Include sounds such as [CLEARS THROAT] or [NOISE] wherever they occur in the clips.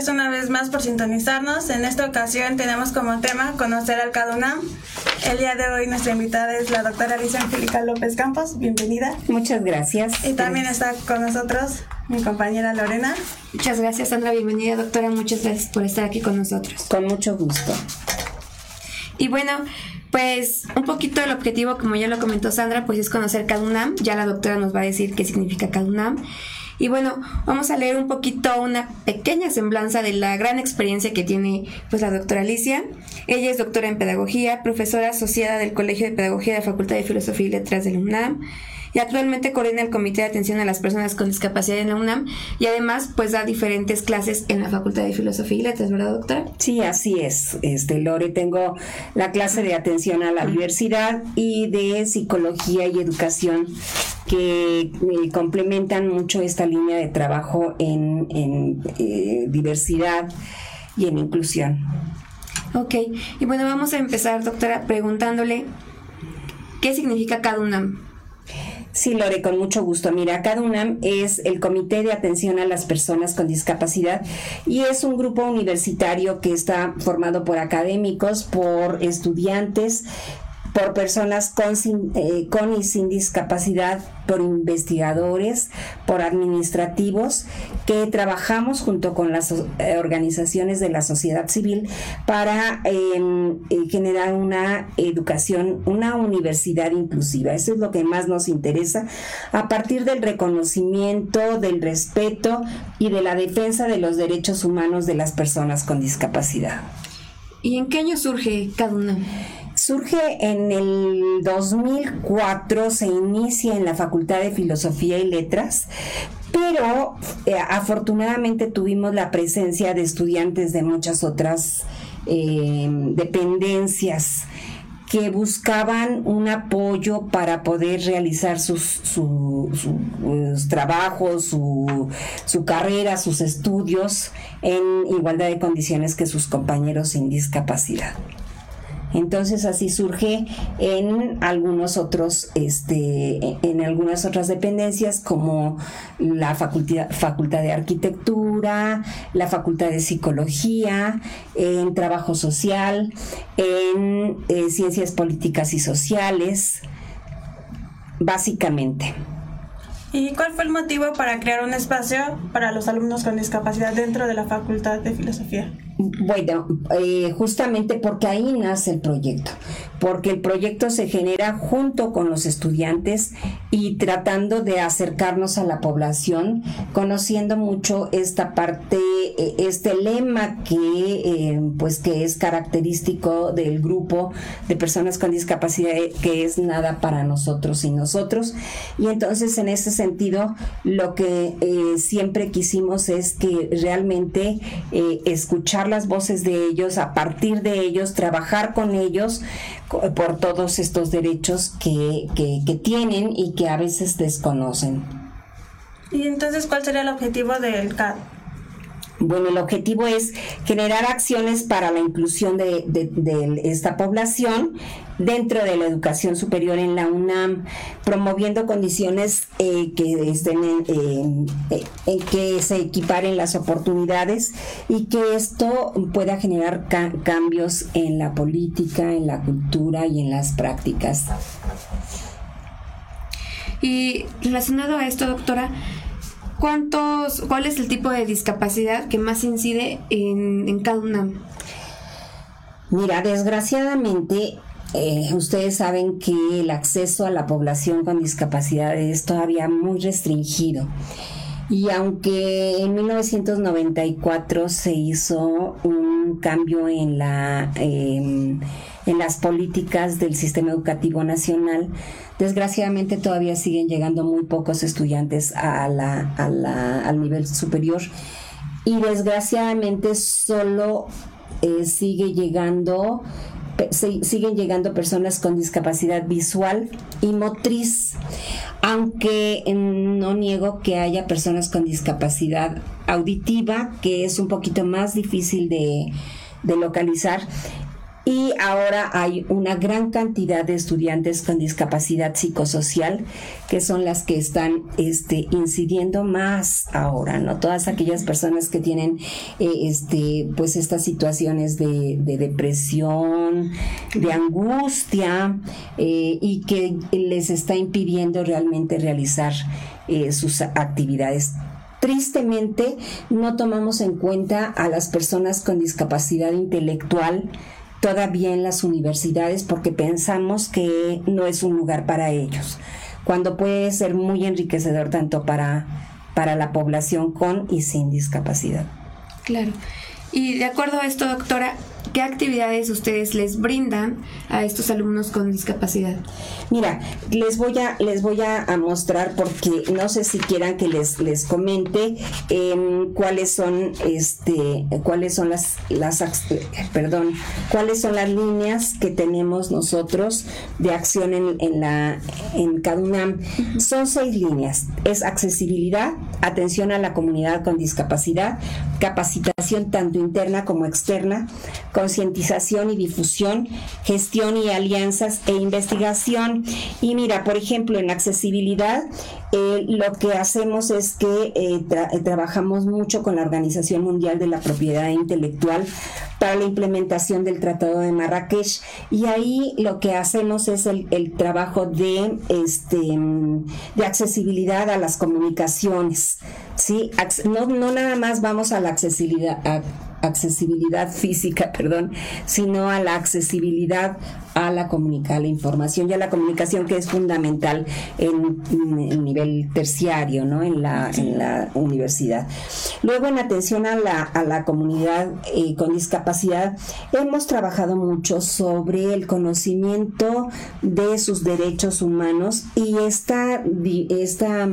gracias una vez más por sintonizarnos. En esta ocasión tenemos como tema conocer al CADUNAM. El día de hoy nuestra invitada es la doctora Alicia Angélica López Campos. Bienvenida. Muchas gracias. Y también está con nosotros mi compañera Lorena. Muchas gracias, Sandra. Bienvenida, doctora. Muchas gracias por estar aquí con nosotros. Con mucho gusto. Y bueno, pues un poquito el objetivo, como ya lo comentó Sandra, pues es conocer CADUNAM. Ya la doctora nos va a decir qué significa CADUNAM. Y bueno, vamos a leer un poquito una pequeña semblanza de la gran experiencia que tiene pues la doctora Alicia. Ella es doctora en pedagogía, profesora asociada del Colegio de Pedagogía de la Facultad de Filosofía y Letras de la UNAM y actualmente coordina el Comité de Atención a las Personas con Discapacidad en la UNAM y además pues da diferentes clases en la Facultad de Filosofía y Letras, ¿verdad doctora? Sí, así es. Este Lore, tengo la clase de atención a la diversidad y de psicología y educación que eh, complementan mucho esta línea de trabajo en, en eh, diversidad y en inclusión. Ok, y bueno, vamos a empezar, doctora, preguntándole qué significa cada UNAM. Sí, Lore, con mucho gusto. Mira, CADUNAM es el Comité de Atención a las Personas con Discapacidad y es un grupo universitario que está formado por académicos, por estudiantes, por personas con, eh, con y sin discapacidad, por investigadores, por administrativos, que trabajamos junto con las eh, organizaciones de la sociedad civil para em, eh, generar una educación, una universidad inclusiva. Eso es lo que más nos interesa, a partir del reconocimiento, del respeto y de la defensa de los derechos humanos de las personas con discapacidad. ¿Y en qué año surge cada una? Surge en el 2004, se inicia en la Facultad de Filosofía y Letras, pero eh, afortunadamente tuvimos la presencia de estudiantes de muchas otras eh, dependencias que buscaban un apoyo para poder realizar sus, su, sus trabajos, su, carrera, sus estudios en igualdad de condiciones que sus compañeros sin discapacidad. Entonces así surge en algunos otros, este, en algunas otras dependencias como la facultad, facultad de arquitectura, la facultad de psicología, en trabajo social, en eh, ciencias políticas y sociales, básicamente. ¿Y cuál fue el motivo para crear un espacio para los alumnos con discapacidad dentro de la Facultad de Filosofía? Bueno, eh, justamente porque ahí nace el proyecto, porque el proyecto se genera junto con los estudiantes y tratando de acercarnos a la población, conociendo mucho esta parte, eh, este lema que eh, pues que es característico del grupo de personas con discapacidad, que es nada para nosotros y nosotros. Y entonces en ese sentido, lo que siempre quisimos es que realmente escuchar las voces de ellos, a partir de ellos, trabajar con ellos por todos estos derechos que, que, que tienen y que a veces desconocen. ¿Y entonces cuál sería el objetivo del CAD? Bueno, el objetivo es generar acciones para la inclusión de, de, de, esta población dentro de la educación superior en la UNAM, promoviendo condiciones eh, que estén en, eh, en, que se equiparen las oportunidades y que esto pueda generar ca cambios en la política, en la cultura y en las prácticas. Y relacionado a esto, doctora, ¿cuántos, ¿cuál es el tipo de discapacidad que más incide en, en cada una? Mira, desgraciadamente eh, ustedes saben que el acceso a la población con discapacidad es todavía muy restringido. Y aunque en 1994 se hizo un cambio en, la, eh, en las políticas del sistema educativo nacional, desgraciadamente todavía siguen llegando muy pocos estudiantes a la, al nivel superior y desgraciadamente solo eh, sigue llegando siguen llegando personas con discapacidad visual y motriz, aunque no niego que haya personas con discapacidad auditiva, que es un poquito más difícil de, de localizar y ahora hay una gran cantidad de estudiantes con discapacidad psicosocial que son las que están este, incidiendo más ahora, ¿no? Todas aquellas personas que tienen eh, este, pues estas situaciones de, depresión, de angustia eh, y que les está impidiendo realmente realizar eh, sus actividades tristemente no tomamos en cuenta a las personas con discapacidad intelectual todavía en las universidades porque pensamos que no es un lugar para ellos, cuando puede ser muy enriquecedor tanto para, para la población con y sin discapacidad. Claro. Y de acuerdo a esto, doctora, ¿qué actividades ustedes les brindan a estos alumnos con discapacidad? Mira, les voy a, les voy a, mostrar porque no sé si quieran que les, les comente em, cuáles son este cuáles son las, las perdón, cuáles son las líneas que tenemos nosotros de acción en, en la en CADUNAM. Son seis líneas. Es accesibilidad, atención a la comunidad con discapacidad, capacitación tanto interna como externa, concientización y difusión, gestión y alianzas e investigación. Y mira, por ejemplo, en accesibilidad, eh, lo que hacemos es que eh, eh, trabajamos mucho con la Organización Mundial de la Propiedad Intelectual para la implementación del Tratado de Marrakech y ahí lo que hacemos es el, trabajo de este de accesibilidad a las comunicaciones sí no, no nada más vamos a la accesibilidad accesibilidad física, [LAUGHS] perdón, sino a la accesibilidad a la comunicación, la información y a la comunicación que es fundamental en, el nivel terciario, ¿no? En la, en la universidad. Luego, en atención a la, a la comunidad eh, con discapacidad, hemos trabajado mucho sobre el conocimiento de sus derechos humanos y esta, esta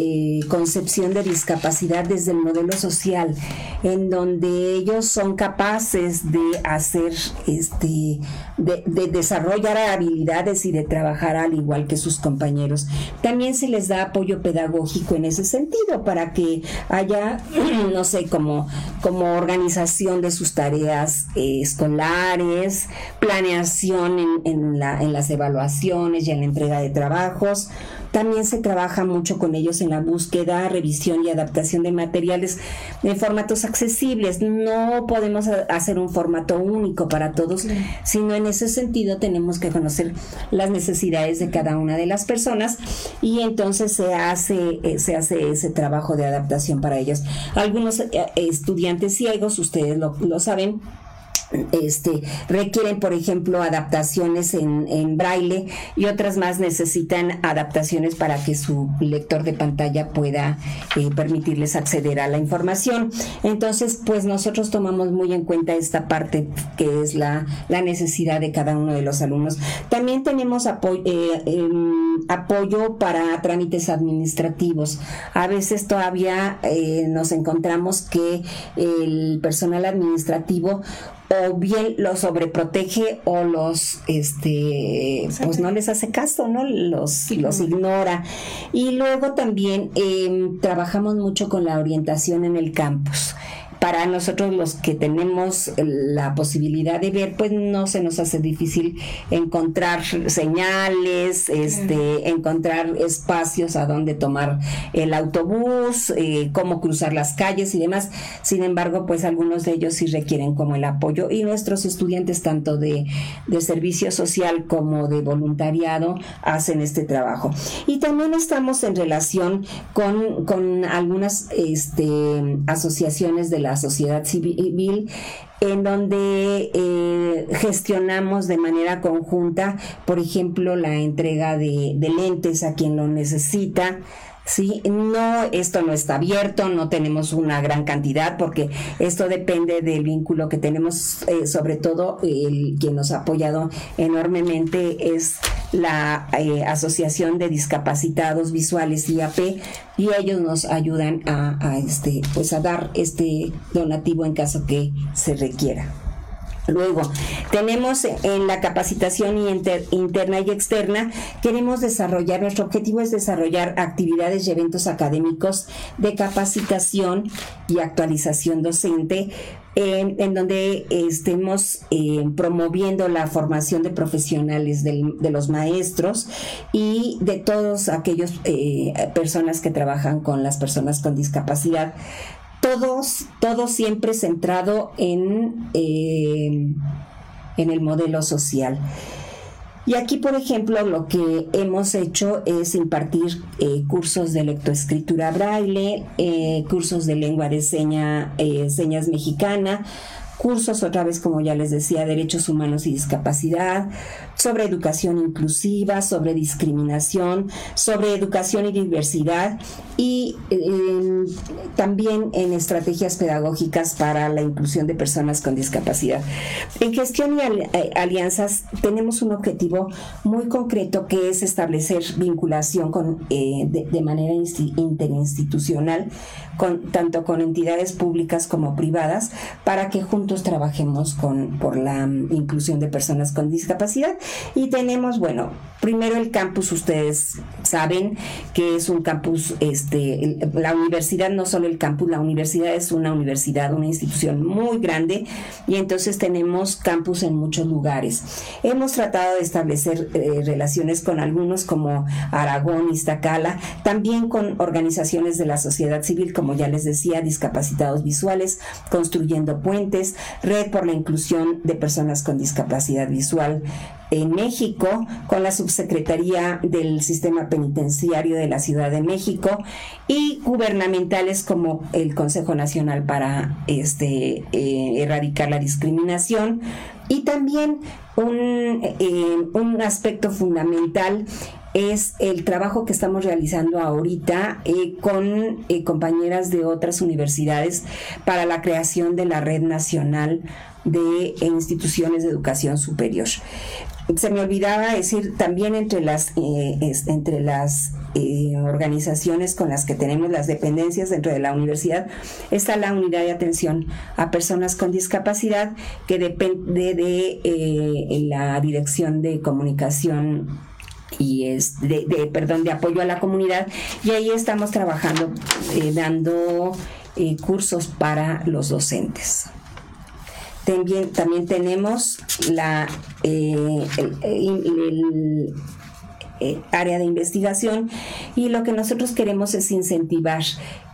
eh, concepción de discapacidad desde el modelo social, en donde ellos son capaces de hacer, este, de, desarrollar habilidades y de trabajar al igual que sus compañeros. También se les da apoyo pedagógico en ese sentido para que haya, [CLEARS THROAT] no sé, como, como organización de sus tareas eh, escolares, planeación en, en, la, en las evaluaciones y en la entrega de trabajos también se trabaja mucho con ellos en la búsqueda, revisión y adaptación de materiales en formatos accesibles. No podemos hacer un formato único para todos, sino en ese sentido tenemos que conocer las necesidades de cada una de las personas y entonces se hace, eh, se hace ese trabajo de adaptación para ellos. Algunos eh, estudiantes ciegos, ustedes lo, lo saben, este, requieren, por ejemplo, adaptaciones en, braille y otras más necesitan adaptaciones para que su lector de pantalla pueda eh, permitirles acceder a la información. Entonces, pues nosotros tomamos muy en cuenta esta parte que es la, necesidad de cada uno de los alumnos. También tenemos eh, em, apoyo para trámites administrativos. A veces todavía eh, nos encontramos que el personal administrativo o bien los sobreprotege o los este pues no les hace caso no los los ignora. Y luego también em, trabajamos mucho con la orientación en el campus para nosotros los que tenemos la posibilidad de ver, pues no se nos hace difícil encontrar señales, este, encontrar espacios a donde tomar el autobús, eh, cómo cruzar las calles y demás. Sin embargo, pues algunos de ellos sí requieren como el apoyo y nuestros estudiantes tanto de, de servicio social como de voluntariado hacen este trabajo. Y también estamos en relación con, con algunas este, asociaciones de la sociedad civil en donde eh, gestionamos de manera conjunta, por ejemplo, la entrega de, lentes a quien lo necesita. Sí, no, esto no está abierto, no tenemos una gran cantidad porque esto depende del vínculo que tenemos, eh, sobre todo el quien nos ha apoyado enormemente es la eh, Asociación de Discapacitados Visuales IAP y ellos nos ayudan a, este pues a dar este donativo en caso que se requiera. Luego, tenemos en la capacitación interna y externa, queremos desarrollar, nuestro objetivo es desarrollar actividades y eventos académicos de capacitación y actualización docente en, donde estemos eh, promoviendo la formación de profesionales de los maestros y de todos aquellos eh, personas que trabajan con las personas con discapacidad todos, todo siempre centrado en, eh, en el modelo social. Y aquí, por ejemplo, lo que hemos hecho es impartir eh, cursos de lectoescritura braille, eh, cursos de lengua de seña, señas mexicana, cursos otra vez, como ya les decía, derechos humanos y discapacidad, sobre educación inclusiva, sobre discriminación, sobre educación y diversidad y también en estrategias pedagógicas para la inclusión de personas con discapacidad. En gestión y eh, alianzas tenemos un objetivo muy concreto que es establecer vinculación con, eh, de, manera interinstitucional con, tanto con entidades públicas como privadas para que juntos trabajemos con, por la mm, inclusión de personas con discapacidad y tenemos, bueno, primero el campus, ustedes saben que es un campus, este, la universidad, no solo el campus, la universidad es una universidad, una institución muy grande y entonces tenemos campus en muchos lugares. Hemos tratado de establecer eh, relaciones con algunos como Aragón, Iztacala, también con organizaciones de la sociedad civil, como ya les decía, discapacitados visuales, construyendo puentes, red por la inclusión de personas con discapacidad visual, en México con la Subsecretaría del Sistema Penitenciario de la Ciudad de México y gubernamentales como el Consejo Nacional para este, eh, erradicar la discriminación y también un, eh, un aspecto fundamental es el trabajo que estamos realizando ahorita eh, con compañeras de otras universidades para la creación de la Red Nacional de instituciones de educación superior. Se me olvidaba decir también entre las eh, entre las eh, organizaciones con las que tenemos las dependencias dentro de la universidad está la unidad de atención a personas con discapacidad que depende de eh, la dirección de comunicación y es de, perdón de apoyo a la comunidad. Y ahí estamos trabajando dando cursos para los docentes. También, también tenemos la, eh, el, eh, área de investigación y lo que nosotros queremos es incentivar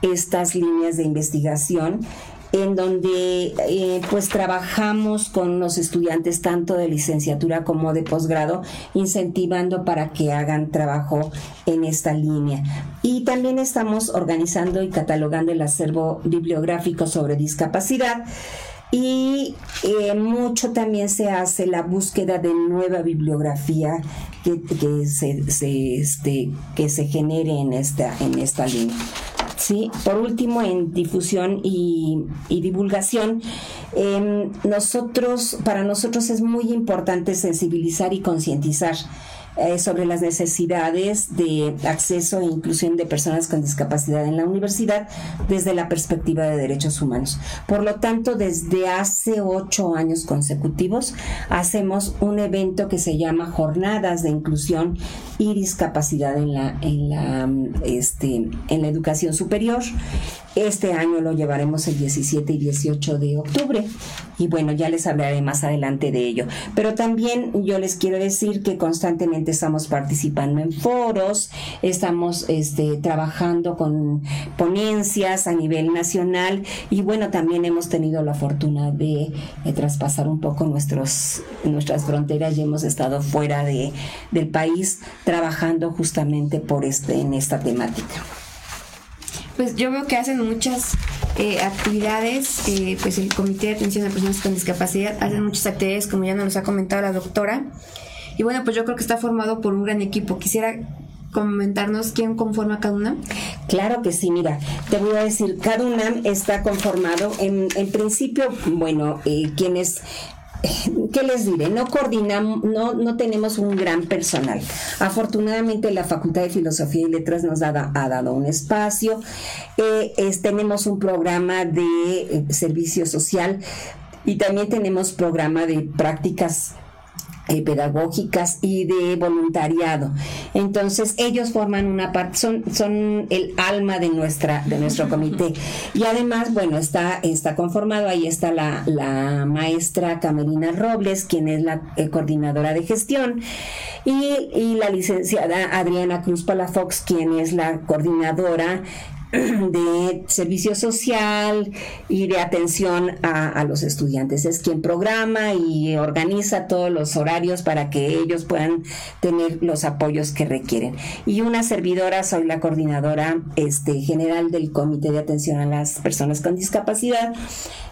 estas líneas de investigación en donde eh, pues trabajamos con los estudiantes tanto de licenciatura como de posgrado, incentivando para que hagan trabajo en esta línea. Y también estamos organizando y catalogando el acervo bibliográfico sobre discapacidad y eh, mucho también se hace la búsqueda de nueva bibliografía que, se, este, que se genere en esta, en esta línea. Sí, por último, en difusión y, divulgación, em, nosotros, para nosotros es muy importante sensibilizar y concientizar eh, sobre las necesidades de acceso e inclusión de personas con discapacidad en la universidad desde la perspectiva de derechos humanos. Por lo tanto, desde hace ocho años consecutivos hacemos un evento que se llama Jornadas de Inclusión y Discapacidad en la, en la, este, en la educación superior. Este año lo llevaremos el 17 y 18 de octubre y bueno, ya les hablaré más adelante de ello. Pero también yo les quiero decir que constantemente estamos participando en foros, estamos este, trabajando con ponencias a nivel nacional y bueno, también hemos tenido la fortuna de, traspasar un poco nuestros, nuestras fronteras y hemos estado fuera de, del país trabajando justamente por este, en esta temática pues yo veo que hacen muchas eh, actividades, eh, pues el Comité de Atención a Personas con Discapacidad hacen muchas actividades, como ya nos ha comentado la doctora. Y bueno, pues yo creo que está formado por un gran equipo. Quisiera comentarnos quién conforma cada una? Claro que sí, mira, te voy a decir, cada una está conformado en, en principio, bueno, eh, quienes ¿qué les diré? No coordinamos, no, no tenemos un gran personal. Afortunadamente la Facultad de Filosofía y Letras nos ha, dado un espacio. Eh, tenemos un programa de eh, servicio social y también tenemos programa de prácticas eh, pedagógicas y de voluntariado. Entonces ellos forman una parte, son, son el alma de nuestra, de nuestro comité. Y además, bueno, está, está conformado, ahí está la, la maestra Camerina Robles, quien es la eh, coordinadora de gestión, y, y la licenciada Adriana Cruz Palafox, quien es la coordinadora [CLEARS THROAT] de servicio social y de atención a, los estudiantes. Es quien programa y organiza todos los horarios para que ellos puedan tener los apoyos que requieren. Y una servidora, soy la coordinadora este, general del Comité de Atención a las Personas con Discapacidad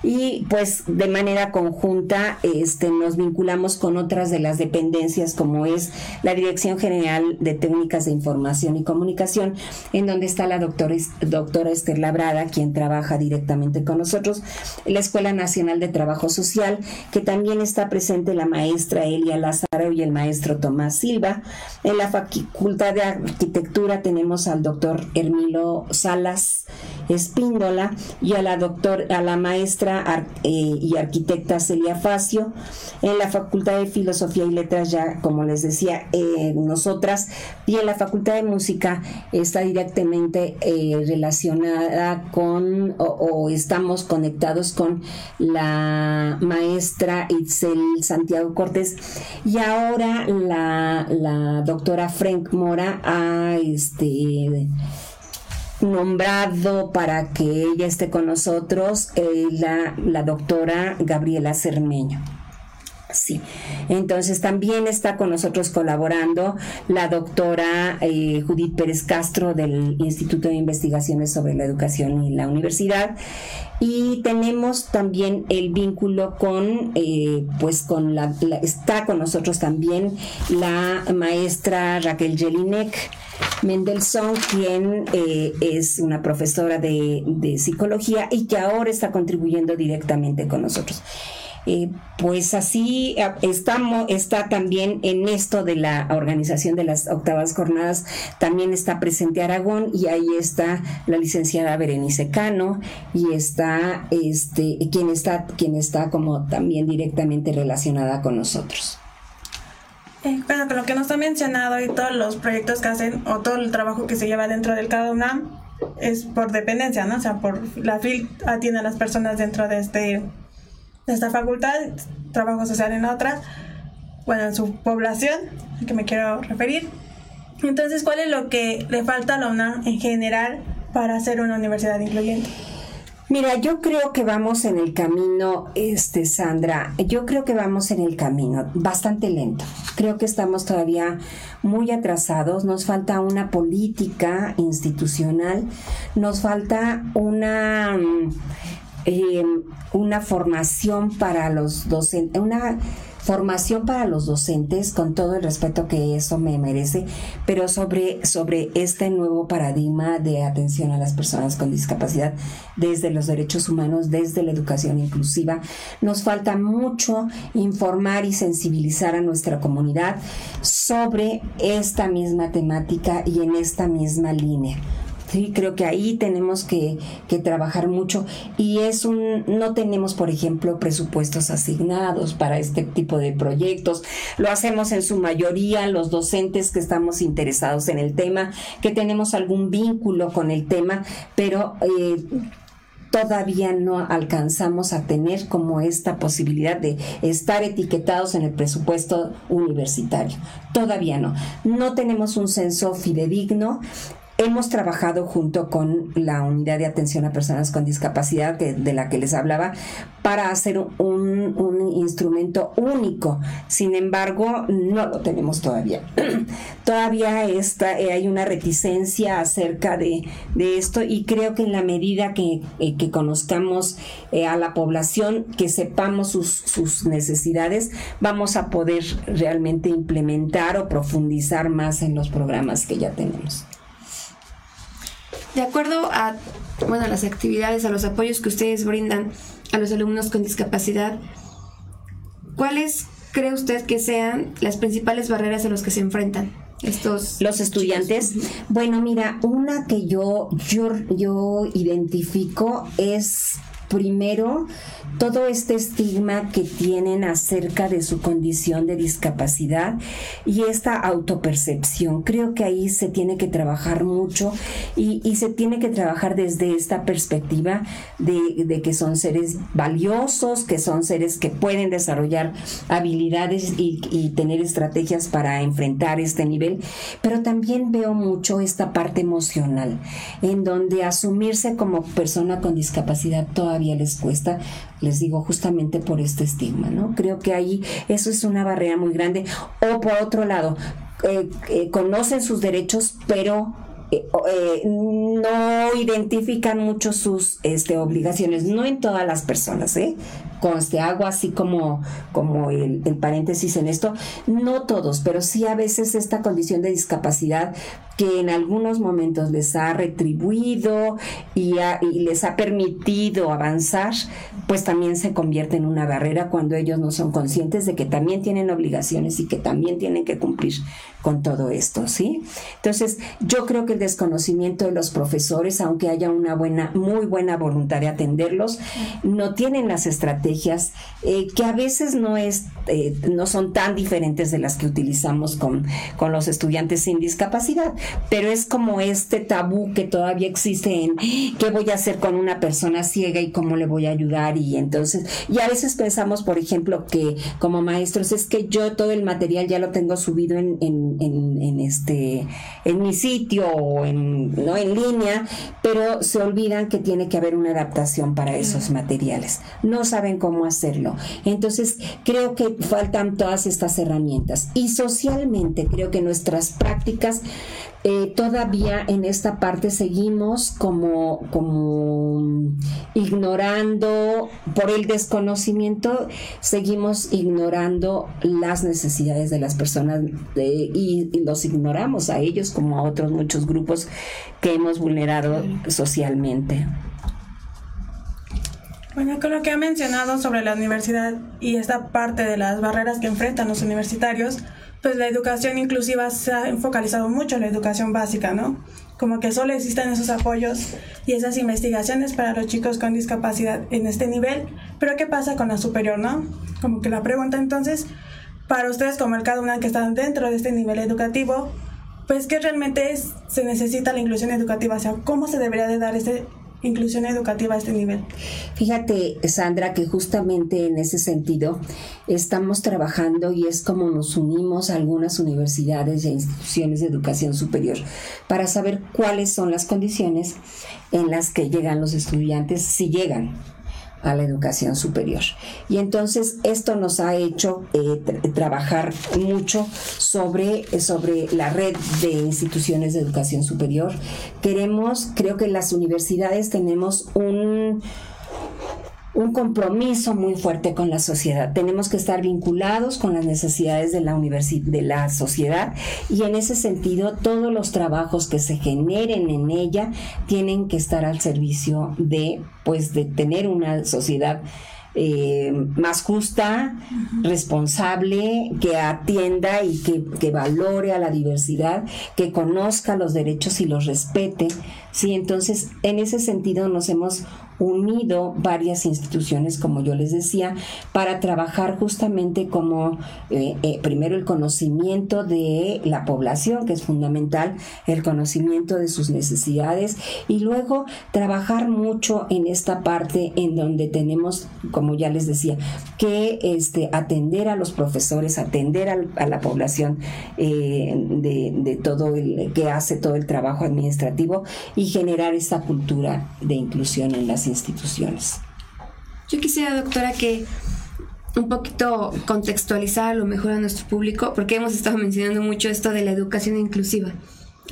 y pues de manera conjunta este, nos vinculamos con otras de las dependencias como es la Dirección General de Técnicas de Información y Comunicación, en donde está la doctora doctora Esther Labrada, quien trabaja directamente con nosotros, la Escuela Nacional de Trabajo Social, que también está presente la maestra Elia Lázaro y el maestro Tomás Silva. En la Facultad de Arquitectura tenemos al doctor Hermilo Salas Espíndola y a la a la maestra eh, y arquitecta Celia Facio. En la Facultad de Filosofía y Letras, ya como les decía, eh, nosotras, y en la Facultad de Música está directamente eh, relacionada con o, estamos conectados con la maestra Itzel Santiago Cortés y ahora la, la doctora Frank Mora ha este nombrado para que ella esté con nosotros eh, la, la doctora Gabriela Cermeño. Sí, entonces también está con nosotros colaborando la doctora eh, Judith Pérez Castro del Instituto de Investigaciones sobre la Educación y la Universidad y tenemos también el vínculo con, eh, pues con la, está con nosotros también la maestra Raquel Jelinek Mendelssohn, quien eh, es una profesora de, de psicología y que ahora está contribuyendo directamente con nosotros. Eh, pues así eh, estamos, está también en esto de la organización de las octavas jornadas, también está presente Aragón y ahí está la licenciada Berenice Cano y está este quien está quien está como también directamente relacionada con nosotros. Eh, bueno, con lo que nos ha mencionado y todos los proyectos que hacen o todo el trabajo que se lleva dentro del cada es por dependencia, ¿no? O sea, por la FIL atiende a las personas dentro de este de esta facultad, trabajo social en otra, bueno, en su población, a que me quiero referir. Entonces, ¿cuál es lo que le falta a la UNAM en general para ser una universidad incluyente? Mira, yo creo que vamos en el camino, este Sandra, yo creo que vamos en el camino bastante lento. Creo que estamos todavía muy atrasados, nos falta una política institucional, nos falta una eh, una formación para los docentes, una formación para los docentes con todo el respeto que eso me merece, pero sobre, sobre este nuevo paradigma de atención a las personas con discapacidad desde los derechos humanos, desde la educación inclusiva. Nos falta mucho informar y sensibilizar a nuestra comunidad sobre esta misma temática y en esta misma línea. Sí, creo que ahí tenemos que, trabajar mucho y es un, no tenemos, por ejemplo, presupuestos asignados para este tipo de proyectos. Lo hacemos en su mayoría los docentes que estamos interesados en el tema, que tenemos algún vínculo con el tema, pero eh, todavía no alcanzamos a tener como esta posibilidad de estar etiquetados en el presupuesto universitario. Todavía no. No tenemos un censo fidedigno Hemos trabajado junto con la unidad de atención a personas con discapacidad de la que les hablaba para hacer un, instrumento único. Sin embargo, no lo tenemos todavía. [CLEARS THROAT] todavía está, eh, hay una reticencia acerca de, esto y creo que en la medida que, eh, conozcamos eh, a la población, que sepamos sus, sus necesidades, vamos a poder realmente implementar o profundizar más en los programas que ya tenemos. De acuerdo a bueno, las actividades, a los apoyos que ustedes brindan a los alumnos con discapacidad, ¿cuáles cree usted que sean las principales barreras a las que se enfrentan estos los estudiantes? Bueno, mira, una que yo yo yo identifico es primero todo este estigma que tienen acerca de su condición de discapacidad y esta autopercepción. Creo que ahí se tiene que trabajar mucho y, se tiene que trabajar desde esta perspectiva de, que son seres valiosos, que son seres que pueden desarrollar habilidades y, y tener estrategias para enfrentar este nivel, pero también veo mucho esta parte emocional, en donde asumirse como persona con discapacidad todavía les cuesta les digo, justamente por este estigma, ¿no? Creo que ahí eso es una barrera muy grande. O por otro lado, eh, eh, conocen sus derechos, pero eh, no identifican mucho sus este, obligaciones, no en todas las personas, ¿eh? Conste, hago así como, como el, paréntesis en esto, no todos, pero sí a veces esta condición de discapacidad que en algunos momentos les ha retribuido y, y, les ha permitido avanzar, pues también se convierte en una barrera cuando ellos no son conscientes de que también tienen obligaciones y que también tienen que cumplir con todo esto, ¿sí? Entonces, yo creo que el desconocimiento de los profesores, aunque haya una buena, muy buena voluntad de atenderlos, no tienen las estrategias eh, que a veces no es, eh, no son tan diferentes de las que utilizamos con, con los estudiantes sin discapacidad, pero es como este tabú que todavía existe en qué voy a hacer con una persona ciega y cómo le voy a ayudar y entonces, y a veces pensamos, por ejemplo, que como maestros es que yo todo el material ya lo tengo subido en en, este, en mi sitio o en, ¿no? en línea, pero se olvidan que tiene que haber una adaptación para esos materiales. No saben cómo hacerlo. Entonces, creo que faltan todas estas herramientas. Y socialmente, creo que nuestras prácticas eh, todavía en esta parte seguimos como, como ignorando, por el desconocimiento, seguimos ignorando las necesidades de las personas y, los ignoramos a ellos como a otros muchos grupos que hemos vulnerado socialmente. Bueno, con lo que ha mencionado sobre la universidad y esta parte de las barreras que enfrentan los universitarios, pues la educación inclusiva se ha focalizado mucho en la educación básica, ¿no? Como que solo existen esos apoyos y esas investigaciones para los chicos con discapacidad en este nivel, pero ¿qué pasa con la superior, no? Como que la pregunta entonces, para ustedes como el cada una que están dentro de este nivel educativo, pues ¿qué realmente es, se necesita la inclusión educativa? O sea, ¿cómo se debería de dar ese inclusión educativa a este nivel. Fíjate, Sandra, que justamente en ese sentido estamos trabajando y es como nos unimos a algunas universidades e instituciones de educación superior para saber cuáles son las condiciones en las que llegan los estudiantes, si llegan a la educación superior. Y entonces esto nos ha hecho eh, trabajar mucho sobre, sobre la red de instituciones de educación superior. Queremos, creo que las universidades tenemos un un compromiso muy fuerte con la sociedad. Tenemos que estar vinculados con las necesidades de la de la sociedad y en ese sentido todos los trabajos que se generen en ella tienen que estar al servicio de pues de tener una sociedad eh, más justa, responsable, que atienda y que, que, valore a la diversidad, que conozca los derechos y los respete. Sí, entonces en ese sentido nos hemos unido varias instituciones, como yo les decía, para trabajar justamente como eh, eh, primero el conocimiento de la población, que es fundamental, el conocimiento de sus necesidades y luego trabajar mucho en esta parte en donde tenemos, como ya les decía, que este, atender a los profesores, atender a la población eh, de, de todo el que hace todo el trabajo administrativo y generar esta cultura de inclusión en las instituciones. Yo quisiera, doctora, que un poquito contextualizar a lo mejor a nuestro público, porque hemos estado mencionando mucho esto de la educación inclusiva.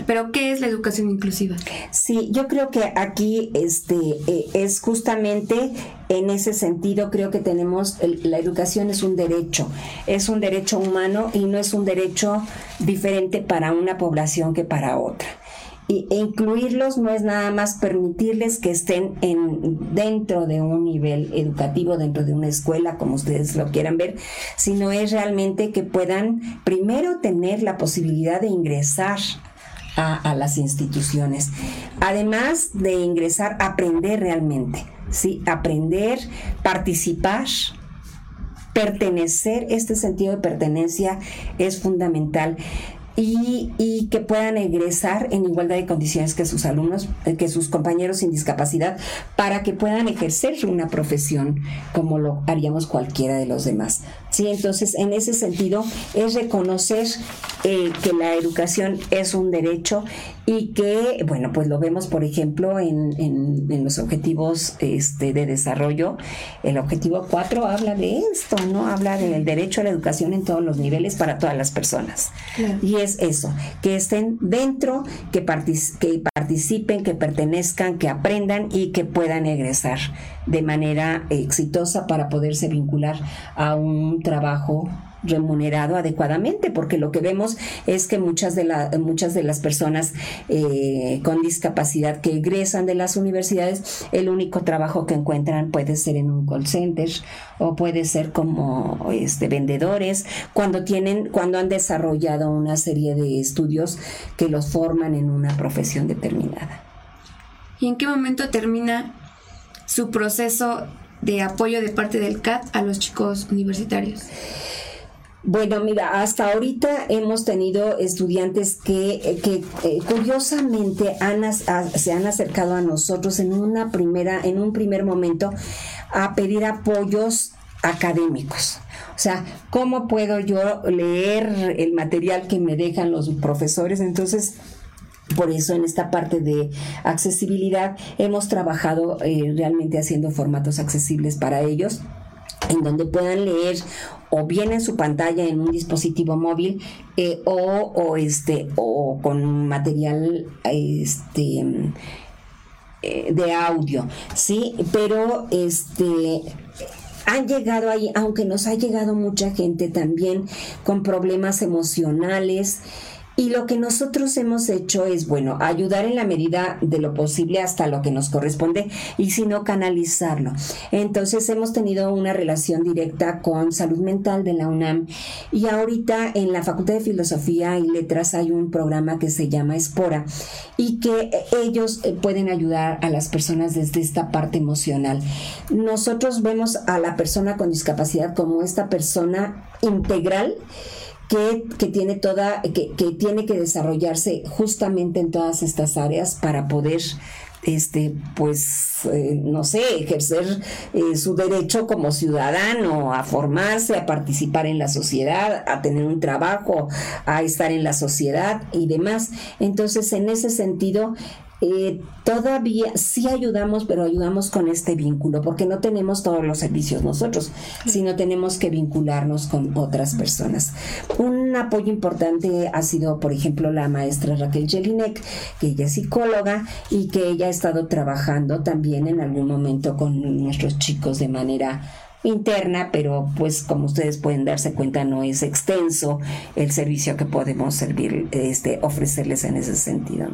Pero ¿qué es la educación inclusiva? Sí, yo creo que aquí este eh, es justamente en ese sentido creo que tenemos la educación es un derecho, es un derecho humano y no es un derecho diferente para una población que para otra. E incluirlos no es nada más permitirles que estén en, dentro de un nivel educativo, dentro de una escuela, como ustedes lo quieran ver, sino es realmente que puedan primero tener la posibilidad de ingresar a, a, las instituciones. Además de ingresar, aprender realmente, ¿sí? Aprender, participar, pertenecer, este sentido de pertenencia es fundamental y, que puedan egresar en igualdad de condiciones que sus alumnos, eh, que sus compañeros sin discapacidad, para que puedan ejercer una profesión como lo haríamos cualquiera de los demás. Sí, entonces en ese sentido es reconocer eh, que la educación es un derecho y que, bueno, pues lo vemos, por ejemplo, en, en, los objetivos este, de desarrollo. El objetivo 4 habla de esto, ¿no? Habla del derecho a la educación en todos los niveles para todas las personas. Y es eso, que estén dentro, que, que participen, que pertenezcan, que aprendan y que puedan egresar de manera exitosa para poderse vincular a un trabajo remunerado adecuadamente, porque lo que vemos es que muchas de, muchas de las personas eh, con discapacidad que egresan de las universidades, el único trabajo que encuentran puede ser en un call center o puede ser como este, vendedores, cuando, tienen, cuando han desarrollado una serie de estudios que los forman en una profesión determinada. ¿Y en qué momento termina su proceso de apoyo de parte del CAT a los chicos universitarios? Bueno, mira, hasta ahorita hemos tenido estudiantes que, eh, eh, curiosamente se han acercado a nosotros en una primera, en un primer momento a pedir apoyos académicos. O sea, ¿cómo puedo yo leer el material que me dejan los profesores? Entonces, por eso en esta parte de accesibilidad hemos trabajado eh, realmente haciendo formatos accesibles para ellos en donde puedan leer o bien en su pantalla en un dispositivo móvil eh, o, este o con material este eh, de audio sí pero este han llegado ahí aunque nos ha llegado mucha gente también con problemas emocionales y lo que nosotros hemos hecho es, bueno, ayudar en la medida de lo posible hasta lo que nos corresponde y si no, canalizarlo. Entonces hemos tenido una relación directa con salud mental de la UNAM y ahorita en la Facultad de Filosofía y Letras hay un programa que se llama Espora y que ellos eh, pueden ayudar a las personas desde esta parte emocional. Nosotros vemos a la persona con discapacidad como esta persona integral que, tiene toda, que, tiene que desarrollarse justamente en todas estas áreas para poder este, pues, eh, no sé, ejercer eh, su derecho como ciudadano a formarse, a participar en la sociedad, a tener un trabajo, a estar en la sociedad y demás. Entonces, en ese sentido, eh, todavía sí ayudamos, pero ayudamos con este vínculo, porque no tenemos todos los servicios nosotros, sino tenemos que vincularnos con otras personas. Un apoyo importante ha sido, por ejemplo, la maestra Raquel Jelinek, que ella es psicóloga y que ella ha estado trabajando también en algún momento con nuestros chicos de manera interna, pero pues como ustedes pueden darse cuenta no es extenso el servicio que podemos servir, este, ofrecerles en ese sentido.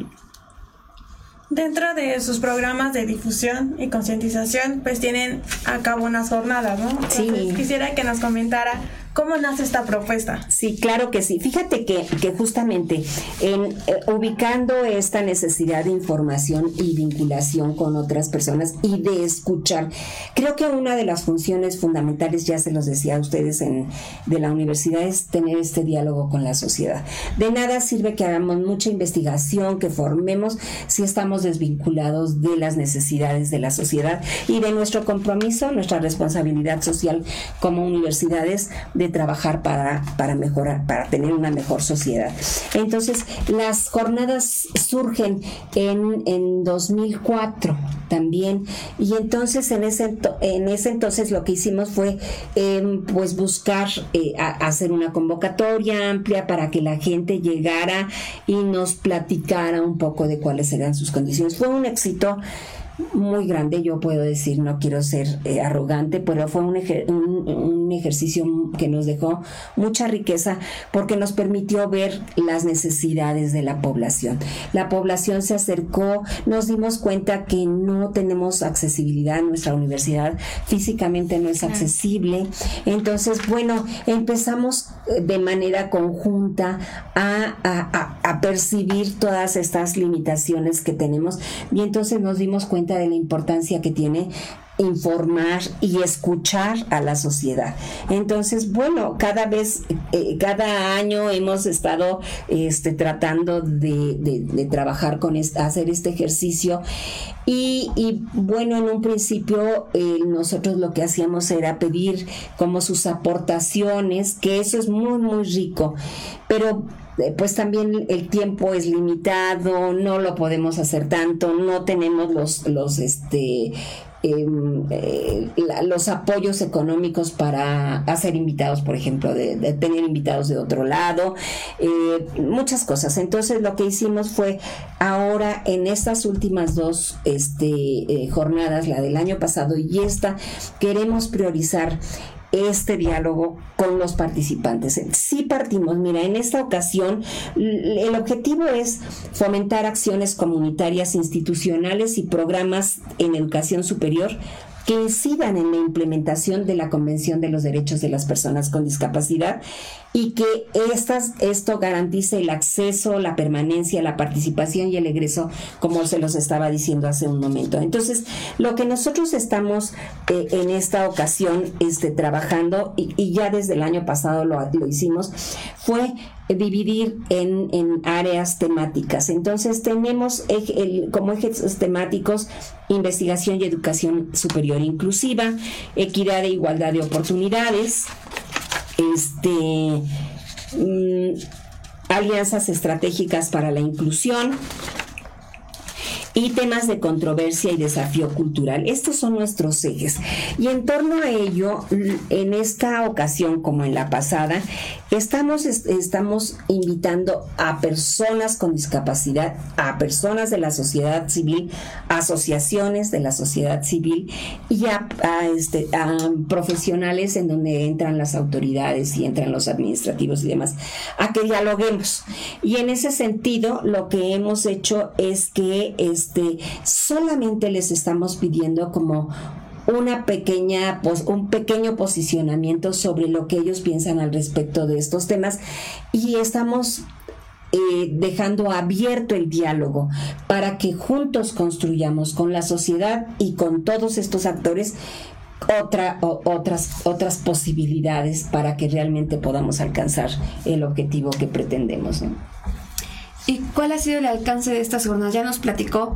Dentro de sus programas de difusión y concientización, pues tienen a cabo unas jornadas, ¿no? sí. Quisiera que nos comentara ¿Cómo nace esta propuesta? Sí, claro que sí. Fíjate que, justamente en eh, ubicando esta necesidad de información y vinculación con otras personas y de escuchar, creo que una de las funciones fundamentales, ya se los decía a ustedes en, de la universidad, es tener este diálogo con la sociedad. De nada sirve que hagamos mucha investigación, que formemos si estamos desvinculados de las necesidades de la sociedad y de nuestro compromiso, nuestra responsabilidad social como universidades de trabajar para, para mejorar, para tener una mejor sociedad. Entonces, las jornadas surgen en, en 2004 también, y entonces en ese, en ese entonces lo que hicimos fue em, pues buscar eh, hacer una convocatoria amplia para que la gente llegara y nos platicara un poco de cuáles eran sus condiciones. Fue un éxito muy grande, yo puedo decir, no quiero ser eh, arrogante, pero fue un, un, un ejercicio que nos dejó mucha riqueza porque nos permitió ver las necesidades de la población. La población se acercó, nos dimos cuenta que no tenemos accesibilidad en nuestra universidad, físicamente no es accesible. Entonces, bueno, empezamos eh, de manera conjunta a, a, a percibir todas estas limitaciones que tenemos y entonces nos dimos cuenta de la importancia que tiene informar y escuchar a la sociedad. Entonces, bueno, cada vez, eh, cada año hemos estado este, tratando de, trabajar con hacer este ejercicio y, bueno, en un principio eh, nosotros lo que hacíamos era pedir como sus aportaciones, que eso es muy, muy rico, pero eh, pues también el tiempo es limitado, no lo podemos hacer tanto, no tenemos los, los este Em, eh, los apoyos económicos para hacer invitados, por ejemplo, de, tener invitados de otro lado, eh, muchas cosas. Entonces lo que hicimos fue ahora en estas últimas dos este, eh, jornadas, la del año pasado y esta, queremos priorizar este diálogo con los participantes. Sí partimos, mira, en esta ocasión el objetivo es fomentar acciones comunitarias institucionales y programas en educación superior que incidan en la implementación de la Convención de los Derechos de las Personas con Discapacidad y que estas, esto garantice el acceso, la permanencia, la participación y el egreso, como se los estaba diciendo hace un momento. Entonces, lo que nosotros estamos eh, en esta ocasión este, trabajando, y, ya desde el año pasado lo, lo hicimos, fue dividir en, áreas temáticas. Entonces tenemos como ejes temáticos investigación y educación superior inclusiva, equidad e igualdad de oportunidades, este, mm, alianzas estratégicas para la inclusión, y temas de controversia y desafío cultural. Estos son nuestros ejes. Y en torno a ello, en esta ocasión como en la pasada, estamos, estamos invitando a personas con discapacidad, a personas de la sociedad civil, asociaciones de la sociedad civil y a, este, a profesionales en donde entran las autoridades y entran los administrativos y demás, a que dialoguemos. Y en ese sentido, lo que hemos hecho es que... Este, solamente les estamos pidiendo como una pequeña, un pequeño posicionamiento sobre lo que ellos piensan al respecto de estos temas y estamos eh, dejando abierto el diálogo para que juntos construyamos con la sociedad y con todos estos actores otra, otras, otras posibilidades para que realmente podamos alcanzar el objetivo que pretendemos. ¿Y cuál ha sido el alcance de estas jornadas? Ya nos platicó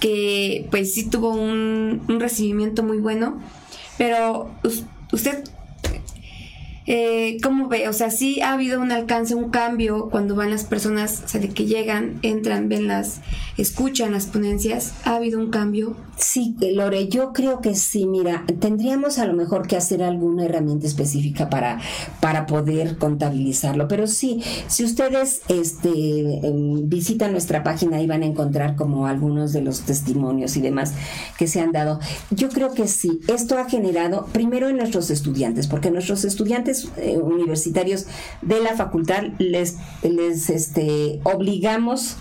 que pues sí tuvo un, un recibimiento muy bueno, pero usted eh, ¿cómo ve? O sea, sí ha habido un alcance, un cambio cuando van las personas, o sea, de que llegan, entran, ven las, escuchan las ponencias, ¿ha habido un cambio? Sí, Lore, yo creo que sí, mira, tendríamos a lo mejor que hacer alguna herramienta específica para, para poder contabilizarlo, pero sí, si ustedes este, em, visitan nuestra página y van a encontrar como algunos de los testimonios y demás que se han dado, yo creo que sí, esto ha generado primero en nuestros estudiantes, porque nuestros estudiantes eh, universitarios de la facultad les, les este, obligamos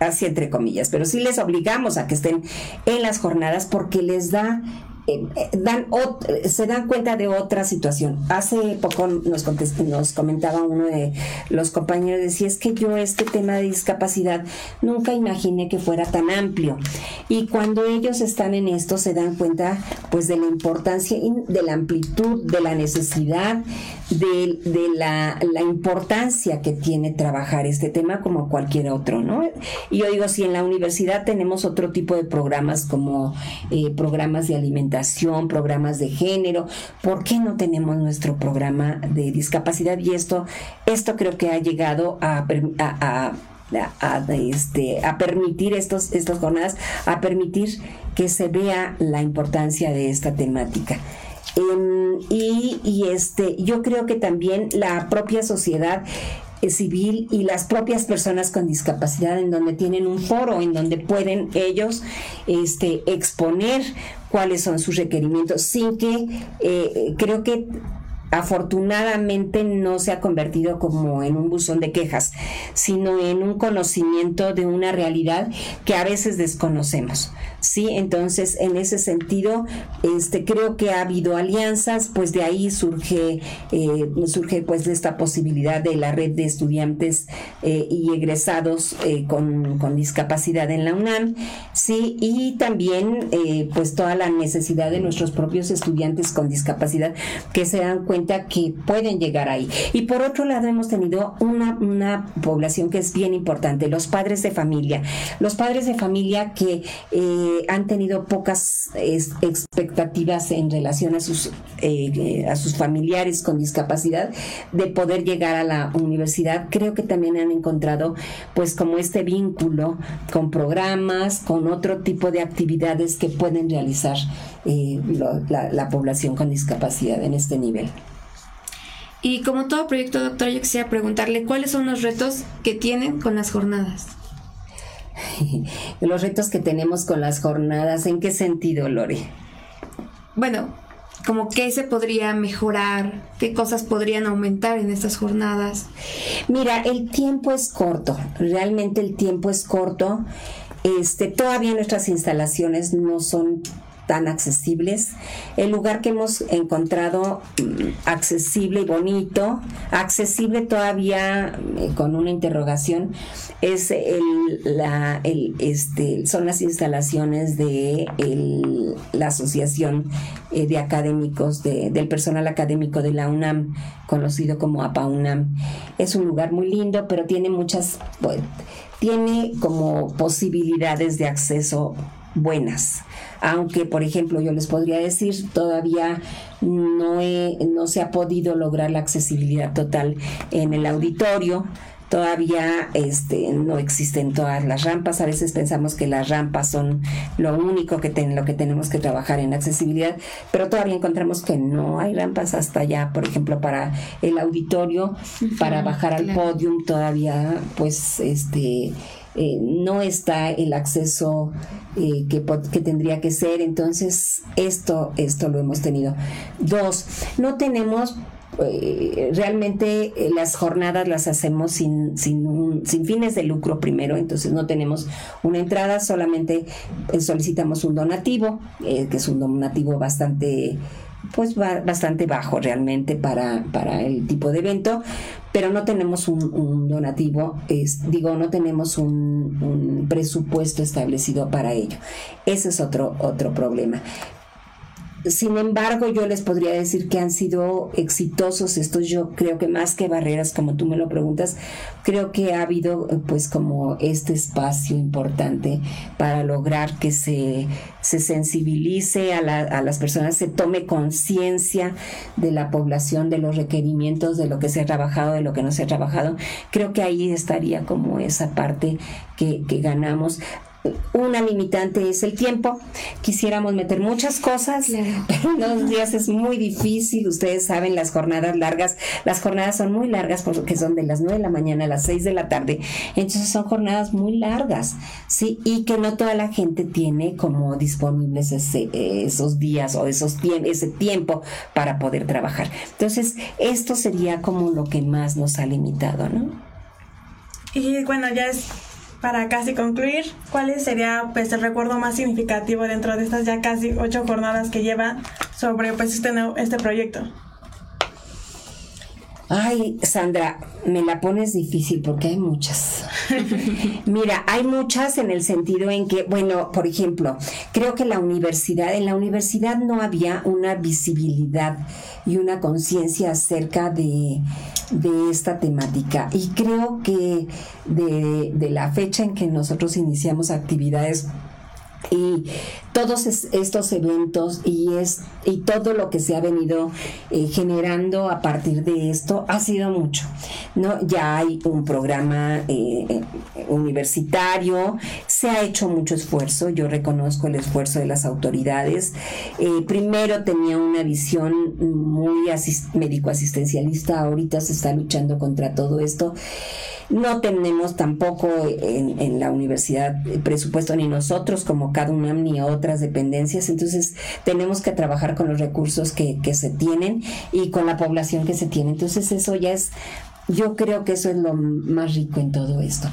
así entre comillas, pero sí les obligamos a que estén en las jornadas porque les da dan se dan cuenta de otra situación. Hace poco nos, nos comentaba uno de los compañeros, decía, es que yo este tema de discapacidad nunca imaginé que fuera tan amplio. Y cuando ellos están en esto se dan cuenta pues de la importancia, de la amplitud, de la necesidad, de, de la, importancia que tiene trabajar este tema como cualquier otro, ¿no? Y yo digo, si en la universidad tenemos otro tipo de programas como eh, programas de alimentación, programas de género, ¿por qué no tenemos nuestro programa de discapacidad? Y esto, esto creo que ha llegado a, este, a permitir estos, estas jornadas, a permitir que se vea la importancia de esta temática. Em, y, este, yo creo que también la propia sociedad eh, civil y las propias personas con discapacidad en donde tienen un foro en donde pueden ellos este, exponer cuáles son sus requerimientos sin que eh, creo que afortunadamente no se ha convertido como en un buzón de quejas, sino en un conocimiento de una realidad que a veces desconocemos. Sí, entonces en ese sentido, este creo que ha habido alianzas, pues de ahí surge eh, surge pues esta posibilidad de la red de estudiantes eh, y egresados eh, con, con, discapacidad en la UNAM, sí, y también pues toda la necesidad de nuestros propios estudiantes con discapacidad que se dan cuenta que pueden llegar ahí. Y por otro lado hemos tenido una, una población que es bien importante, los padres de familia, los padres de familia que han tenido pocas expectativas en relación a sus, eh, a sus familiares con discapacidad de poder llegar a la universidad. Creo que también han encontrado pues como este vínculo con programas, con otro tipo de actividades que pueden realizar eh, la, la población con discapacidad en este nivel. Y como todo proyecto, doctora, yo quisiera preguntarle cuáles son los retos que tienen con las jornadas. [LAUGHS] los retos que tenemos con las jornadas, ¿en qué sentido, Lore? Bueno, como qué se podría mejorar, qué cosas podrían aumentar en estas jornadas. Mira, el tiempo es corto, realmente el tiempo es corto. Este, todavía nuestras instalaciones no son tan accesibles. El lugar que hemos encontrado mm, accesible y bonito, accesible todavía eh, con una interrogación, es el, la, el, este, son las instalaciones de el, la Asociación eh, de Académicos, de, del personal académico de la UNAM, conocido como APA UNAM. Es un lugar muy lindo, pero tiene muchas, tiene como posibilidades de acceso buenas. Aunque por ejemplo yo les podría decir todavía no, no se ha podido lograr la accesibilidad total en el auditorio. Todavía este, no existen todas las rampas. A veces pensamos que las rampas son lo único que, lo que tenemos que trabajar en accesibilidad, pero todavía encontramos que no hay rampas. Hasta allá, por ejemplo, para el auditorio, para bajar al podium todavía, pues, este eh, no está el acceso eh, que, que, tendría que ser. Entonces, esto, esto lo hemos tenido. Dos, no tenemos eh, realmente las jornadas las hacemos sin, sin, sin, fines de lucro primero, entonces no tenemos una entrada, solamente solicitamos un donativo, que es un donativo bastante pues bastante bajo realmente para, para el tipo de evento, pero no tenemos un, donativo, es, digo, no tenemos un, un, presupuesto establecido para ello. Ese es otro, otro problema. Sin embargo, yo les podría decir que han sido exitosos estos, yo creo que más que barreras, como tú me lo preguntas, creo que ha habido pues como este espacio importante para lograr que se, se sensibilice a, a las personas, se tome conciencia de la población, de los requerimientos, de lo que se ha trabajado, de lo que no se ha trabajado. Creo que ahí estaría como esa parte que ganamos una limitante es el tiempo. Quisiéramos meter muchas cosas, [LAUGHS] pero en dos días es muy difícil. Ustedes saben, las jornadas largas, las jornadas son muy largas porque son de las 9 de la mañana a las 6 de la tarde. Entonces son jornadas muy largas, ¿sí? Y que no toda la gente tiene como disponibles esos días o esos ese tiempo para poder trabajar. Entonces, esto sería como lo que más nos ha limitado, ¿no? Y bueno, ya es para casi concluir, ¿cuál sería pues el recuerdo más significativo dentro de estas ya casi ocho jornadas que lleva sobre pues este, este proyecto? Ay, Sandra, me la pones difícil porque hay muchas. [LAUGHS] Mira, hay muchas en el sentido en que, bueno, por ejemplo, creo que la universidad, en la universidad no había una visibilidad y una conciencia acerca de, de, esta temática. Y creo que de, la fecha en que nosotros iniciamos actividades y todos estos eventos y, es, y todo lo que se ha venido eh, generando a partir de esto ha sido mucho. ¿no? Ya hay un programa eh, universitario, se ha hecho mucho esfuerzo, yo reconozco el esfuerzo de las autoridades. Eh, primero tenía una visión muy médico-asistencialista, ahorita se está luchando contra todo esto. No tenemos tampoco en, en la universidad presupuesto ni nosotros como cada UNAM ni otras dependencias. Entonces tenemos que trabajar con los recursos que, que se tienen y con la población que se tiene. Entonces eso ya es, yo creo que eso es lo más rico en todo esto.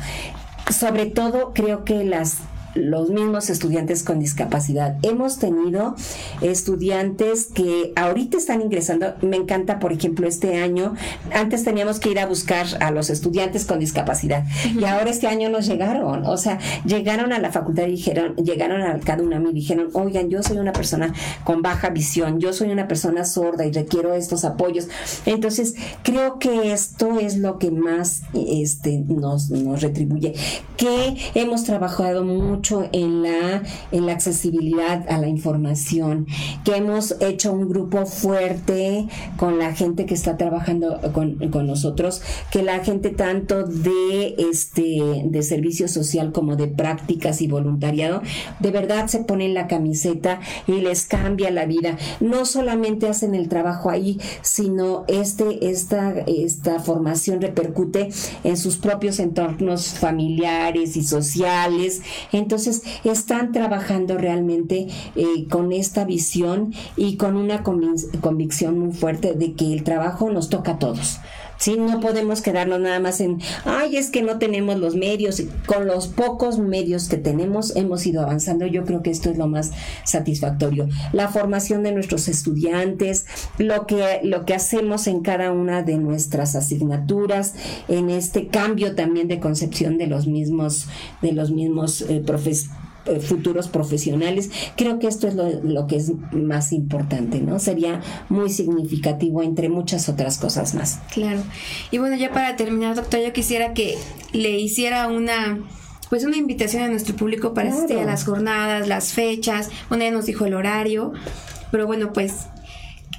Sobre todo creo que las los mismos estudiantes con discapacidad. Hemos tenido estudiantes que ahorita están ingresando, me encanta, por ejemplo, este año, antes teníamos que ir a buscar a los estudiantes con discapacidad y ahora este año nos llegaron, o sea, llegaron a la facultad y dijeron, llegaron al CADUNAM y dijeron, oigan, yo soy una persona con baja visión, yo soy una persona sorda y requiero estos apoyos. Entonces, creo que esto es lo que más este, nos, nos retribuye, que hemos trabajado mucho en la, en la accesibilidad a la información, que hemos hecho un grupo fuerte con la gente que está trabajando con, con nosotros, que la gente tanto de este de servicio social como de prácticas y voluntariado, de verdad se ponen la camiseta y les cambia la vida. No solamente hacen el trabajo ahí, sino este, esta, esta formación repercute en sus propios entornos familiares y sociales. Entonces, están trabajando realmente eh, con esta visión y con una convicción muy fuerte de que el trabajo nos toca a todos. Sí, no podemos quedarnos nada más en, ay, es que no tenemos los medios. Con los pocos medios que tenemos hemos ido avanzando. Yo creo que esto es lo más satisfactorio. La formación de nuestros estudiantes, lo que, lo que hacemos en cada una de nuestras asignaturas, en este cambio también de concepción de los mismos, de los mismos eh, profesores eh, futuros profesionales. Creo que esto es lo, que es más importante, ¿no? Sería muy significativo entre muchas otras cosas más. Claro. Y bueno, ya para terminar, doctor, yo quisiera que le hiciera una pues una invitación a nuestro público para asistir a las jornadas, las fechas, bueno, ya nos dijo el horario, pero bueno, pues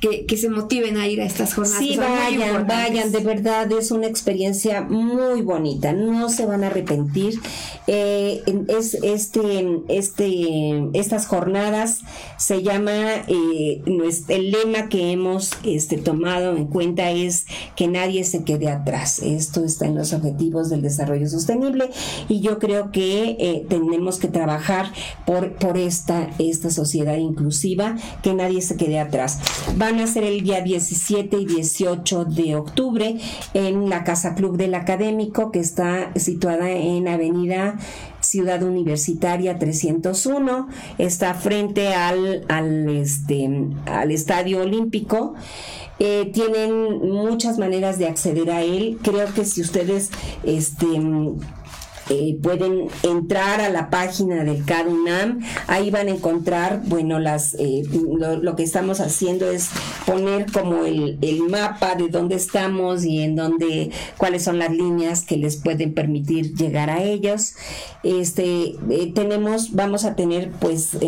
que, se motiven a ir a estas jornadas. Sí, vayan, vayan, de verdad es una experiencia muy bonita, no se van a arrepentir. Eh, es este, este, estas jornadas se llama, eh, el lema que hemos este, tomado en cuenta es que nadie se quede atrás. Esto está en los objetivos del desarrollo sostenible y yo creo que eh, tenemos que trabajar por, por esta, esta sociedad inclusiva, que nadie se quede atrás van a ser el día 17 y 18 de octubre en la Casa Club del Académico que está situada en Avenida Ciudad Universitaria 301, está frente al, al, este, al Estadio Olímpico. Eh, tienen muchas maneras de acceder a él. Creo que si ustedes este, eh, pueden entrar a la página del CADUNAM, ahí van a encontrar, bueno, las eh, lo, que estamos haciendo es poner como el, el, mapa de dónde estamos y en dónde, cuáles son las líneas que les pueden permitir llegar a ellos. Este, eh, tenemos, vamos a tener, pues,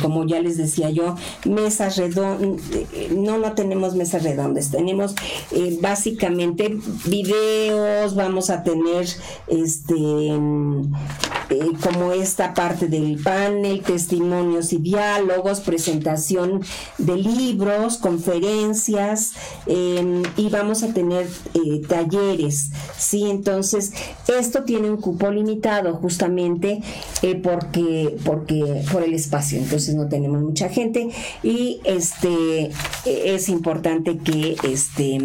como ya les decía yo, mesas redondas, no, no tenemos mesas redondas, tenemos básicamente videos, vamos a tener, este, eh, como esta parte del panel, testimonios y diálogos, presentación de libros, conferencias em, y vamos a tener eh, talleres, ¿sí? Entonces, esto tiene un cupo limitado justamente eh, porque, porque por el espacio, entonces no tenemos mucha gente y este es importante que, este,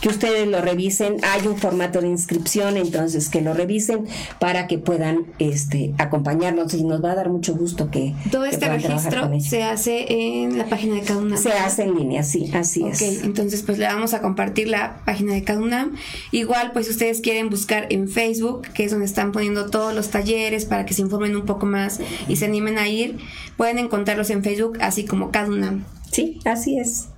que ustedes lo revisen. Hay un formato de inscripción, entonces que lo revisen para que puedan este, acompañarnos y nos va a dar mucho gusto que todo este registro se hace en la página de cada una. Se hace en línea sí así es. entonces pues le vamos a compartir la página de cada una. Igual pues ustedes quieren buscar en Facebook que es donde están poniendo todos los talleres para que se informen un poco más y se animen a ir pueden encontrarlos en Facebook así como cada una. Sí así es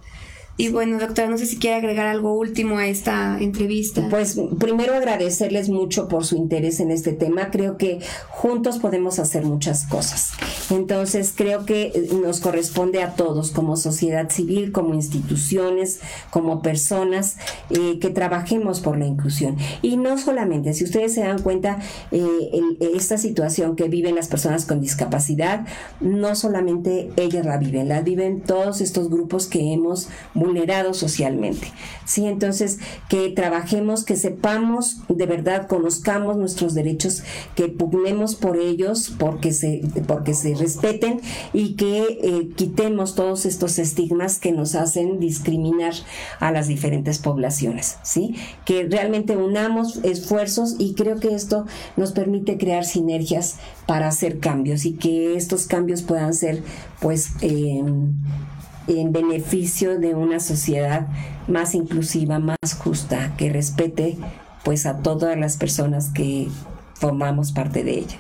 y bueno, doctora, no sé si quiere agregar algo último a esta entrevista. Pues primero agradecerles mucho por su interés en este tema. Creo que juntos podemos hacer muchas cosas. Entonces, creo que nos corresponde a todos, como sociedad civil, como instituciones, como personas, eh, que trabajemos por la inclusión. Y no solamente, si ustedes se dan cuenta, eh, esta situación que viven las personas con discapacidad, no solamente ellas la viven, la viven todos estos grupos que hemos socialmente. ¿sí? Entonces, que trabajemos, que sepamos, de verdad, conozcamos nuestros derechos, que pugnemos por ellos, porque se, porque se respeten y que eh, quitemos todos estos estigmas que nos hacen discriminar a las diferentes poblaciones. ¿sí? Que realmente unamos esfuerzos y creo que esto nos permite crear sinergias para hacer cambios y que estos cambios puedan ser, pues, eh, en beneficio de una sociedad más inclusiva, más justa, que respete pues a todas las personas que formamos parte de ella.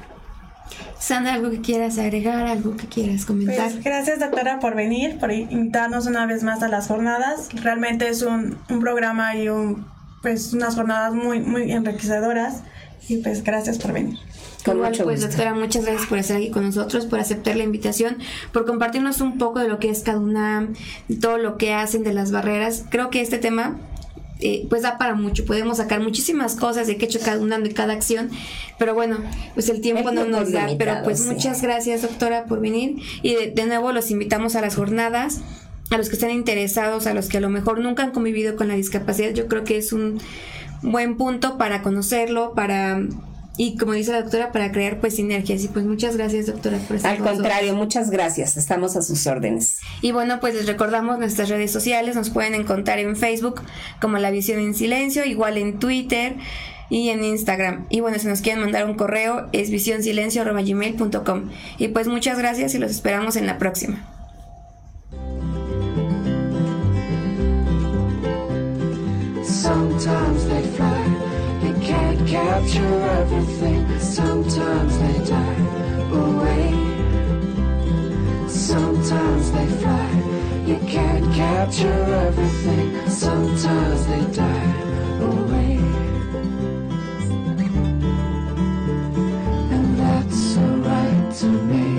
Sandra, ¿algo que quieras agregar, algo que quieras comentar? Pues, gracias doctora por venir, por invitarnos una vez más a las jornadas. Realmente es un, un programa y un, pues unas jornadas muy, muy enriquecedoras y pues gracias por venir. Con Igual, pues doctora, muchas gracias por estar aquí con nosotros, por aceptar la invitación, por compartirnos un poco de lo que es cada una, todo lo que hacen de las barreras. Creo que este tema eh, pues da para mucho, podemos sacar muchísimas cosas de qué hecho cada una de cada acción, pero bueno, pues el tiempo no nos da, pero pues muchas gracias doctora por venir. Y de, nuevo los invitamos a las jornadas, a los que estén interesados, a los que a lo mejor nunca han convivido con la discapacidad, yo creo que es un buen punto para conocerlo, para y como dice la doctora, para crear pues sinergias. Y pues muchas gracias, doctora, por estar Al contrario, muchas gracias. Estamos a sus órdenes. Y bueno, pues les recordamos nuestras redes sociales. Nos pueden encontrar en Facebook como La Visión en Silencio, igual en Twitter y en Instagram. Y bueno, si nos quieren mandar un correo es visionsilencio.gmail.com. Y pues muchas gracias y los esperamos en la próxima. sometimes they fly. They can't capture everything, sometimes they die away. Sometimes they fly. You can't capture everything, sometimes they die away. And that's alright to me.